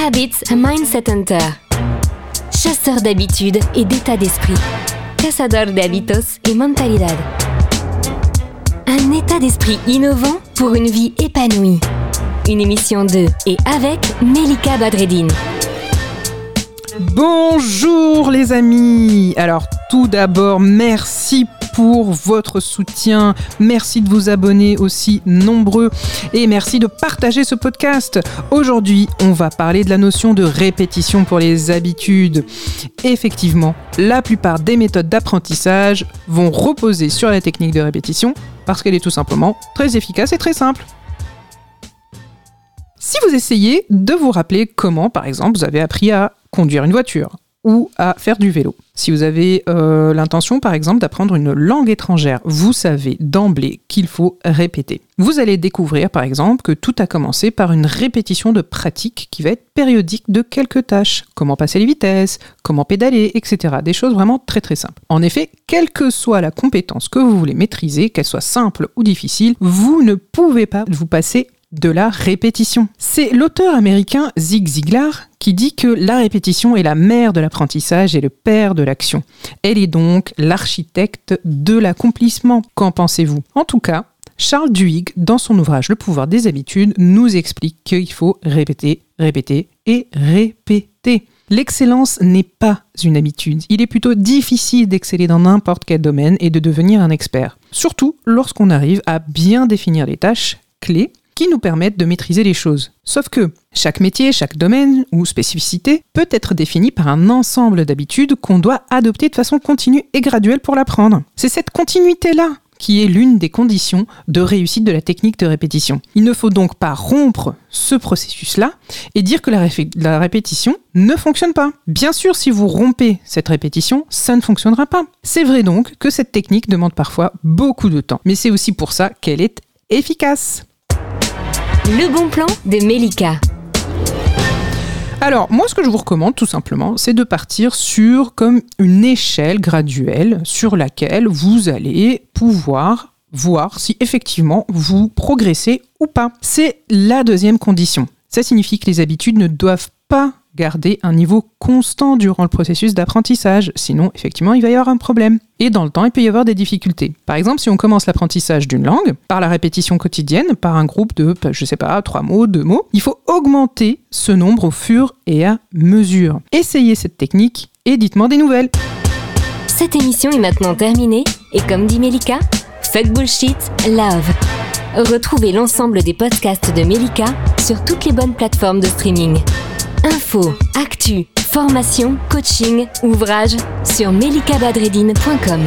Habits Mindset Hunter. Chasseur d'habitudes et d'état d'esprit. Cazador de hábitos et mentalidad. Un état d'esprit innovant pour une vie épanouie. Une émission de et avec Melika Badreddine. Bonjour les amis Alors tout d'abord, merci pour votre soutien, merci de vous abonner aussi nombreux et merci de partager ce podcast. Aujourd'hui, on va parler de la notion de répétition pour les habitudes. Effectivement, la plupart des méthodes d'apprentissage vont reposer sur la technique de répétition parce qu'elle est tout simplement très efficace et très simple. Si vous essayez de vous rappeler comment, par exemple, vous avez appris à conduire une voiture ou à faire du vélo. Si vous avez euh, l'intention, par exemple, d'apprendre une langue étrangère, vous savez d'emblée qu'il faut répéter. Vous allez découvrir, par exemple, que tout a commencé par une répétition de pratique qui va être périodique de quelques tâches. Comment passer les vitesses, comment pédaler, etc. Des choses vraiment très très simples. En effet, quelle que soit la compétence que vous voulez maîtriser, qu'elle soit simple ou difficile, vous ne pouvez pas vous passer de la répétition. C'est l'auteur américain Zig Ziglar qui dit que la répétition est la mère de l'apprentissage et le père de l'action. Elle est donc l'architecte de l'accomplissement. Qu'en pensez-vous? En tout cas, Charles Duhigg, dans son ouvrage Le pouvoir des habitudes, nous explique qu'il faut répéter, répéter et répéter. L'excellence n'est pas une habitude. Il est plutôt difficile d'exceller dans n'importe quel domaine et de devenir un expert. Surtout lorsqu'on arrive à bien définir les tâches clés qui nous permettent de maîtriser les choses. Sauf que chaque métier, chaque domaine ou spécificité peut être défini par un ensemble d'habitudes qu'on doit adopter de façon continue et graduelle pour l'apprendre. C'est cette continuité-là qui est l'une des conditions de réussite de la technique de répétition. Il ne faut donc pas rompre ce processus-là et dire que la, la, répétition ne fonctionne pas. Bien sûr, si vous rompez cette répétition, ça ne fonctionnera pas. C'est vrai donc que cette technique demande parfois beaucoup de temps, mais c'est aussi pour ça qu'elle est efficace. Le bon plan de Melika. Alors, moi, ce que je vous recommande, tout simplement, c'est de partir sur comme une échelle graduelle sur laquelle vous allez pouvoir voir si effectivement vous progressez ou pas. C'est la deuxième condition. Ça signifie que les habitudes ne doivent pas garder un niveau constant durant le processus d'apprentissage, sinon effectivement il va y avoir un problème. Et dans le temps, il peut y avoir des difficultés. Par exemple, si on commence l'apprentissage d'une langue par la répétition quotidienne, par un groupe de, je sais pas, trois mots, deux mots, il faut augmenter ce nombre au fur et à mesure. Essayez cette technique et dites-moi des nouvelles. Cette émission est maintenant terminée et comme dit Melika, fuck bullshit, love. Retrouvez l'ensemble des podcasts de Melika sur toutes les bonnes plateformes de streaming. Info, actu, formation, coaching, ouvrage sur melikabadredine.com.